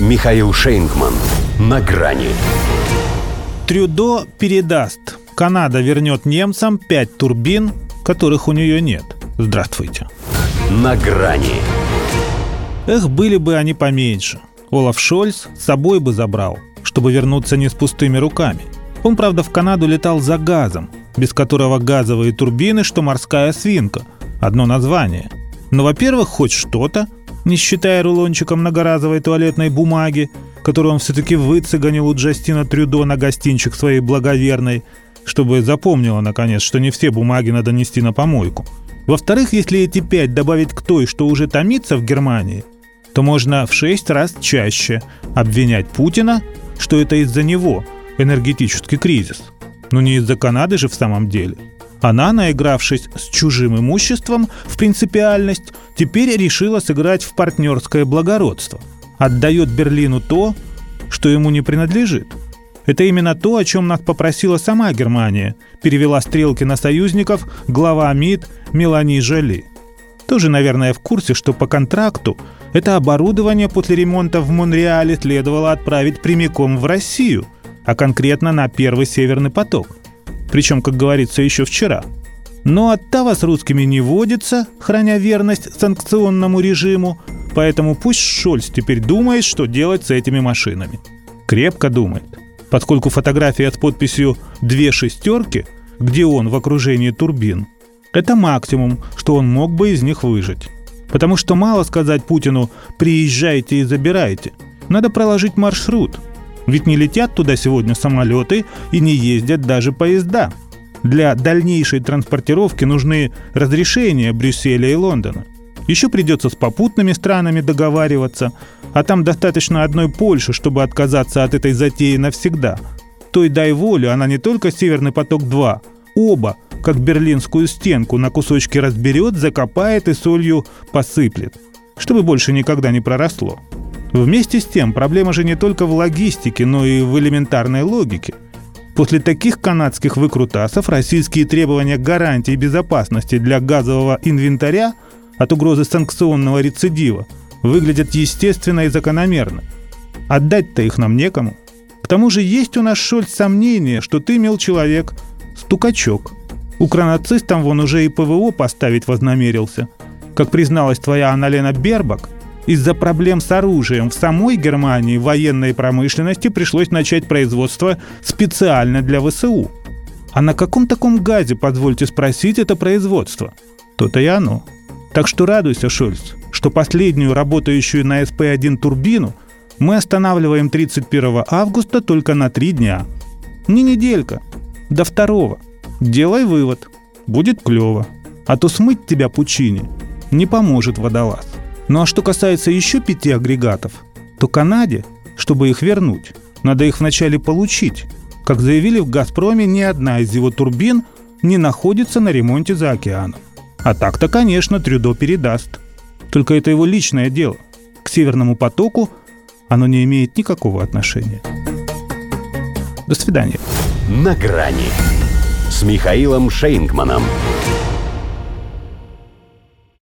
Михаил Шейнгман. На грани. Трюдо передаст. Канада вернет немцам пять турбин, которых у нее нет. Здравствуйте. На грани. Эх, были бы они поменьше. Олаф Шольц с собой бы забрал, чтобы вернуться не с пустыми руками. Он, правда, в Канаду летал за газом, без которого газовые турбины, что морская свинка. Одно название. Но, во-первых, хоть что-то, не считая рулончика многоразовой туалетной бумаги, которую он все-таки выцеганил у Джастина Трюдо на гостинчик своей благоверной, чтобы запомнила, наконец, что не все бумаги надо нести на помойку. Во-вторых, если эти пять добавить к той, что уже томится в Германии, то можно в шесть раз чаще обвинять Путина, что это из-за него энергетический кризис. Но не из-за Канады же в самом деле. Она, наигравшись с чужим имуществом в принципиальность, теперь решила сыграть в партнерское благородство. Отдает Берлину то, что ему не принадлежит. Это именно то, о чем нас попросила сама Германия, перевела стрелки на союзников глава МИД Мелани Жоли. Тоже, наверное, в курсе, что по контракту это оборудование после ремонта в Монреале следовало отправить прямиком в Россию, а конкретно на первый Северный поток. Причем, как говорится, еще вчера. Но оттава с русскими не водится, храня верность санкционному режиму, поэтому пусть Шольц теперь думает, что делать с этими машинами. Крепко думает поскольку фотография с подписью «две шестерки», где он в окружении турбин, это максимум, что он мог бы из них выжить. Потому что мало сказать Путину «приезжайте и забирайте». Надо проложить маршрут. Ведь не летят туда сегодня самолеты и не ездят даже поезда. Для дальнейшей транспортировки нужны разрешения Брюсселя и Лондона. Еще придется с попутными странами договариваться, а там достаточно одной Польши, чтобы отказаться от этой затеи навсегда. То и дай волю, она не только «Северный поток-2», оба, как берлинскую стенку, на кусочки разберет, закопает и солью посыплет, чтобы больше никогда не проросло. Вместе с тем, проблема же не только в логистике, но и в элементарной логике. После таких канадских выкрутасов российские требования гарантий безопасности для газового инвентаря от угрозы санкционного рецидива выглядят естественно и закономерно. Отдать-то их нам некому. К тому же есть у нас, Шольц, сомнение, что ты, мил человек, стукачок. Укранацистам вон уже и ПВО поставить вознамерился. Как призналась твоя Аналена Бербак, из-за проблем с оружием в самой Германии военной промышленности пришлось начать производство специально для ВСУ. А на каком таком газе, позвольте спросить, это производство? То-то и оно. Так что радуйся, Шольц, что последнюю работающую на СП-1 турбину мы останавливаем 31 августа только на три дня. Не неделька, до второго. Делай вывод. Будет клево. А то смыть тебя пучине не поможет водолаз. Ну а что касается еще пяти агрегатов, то Канаде, чтобы их вернуть, надо их вначале получить. Как заявили в «Газпроме», ни одна из его турбин не находится на ремонте за океаном. А так-то, конечно, Трюдо передаст. Только это его личное дело. К Северному потоку оно не имеет никакого отношения. До свидания. На грани с Михаилом Шейнгманом.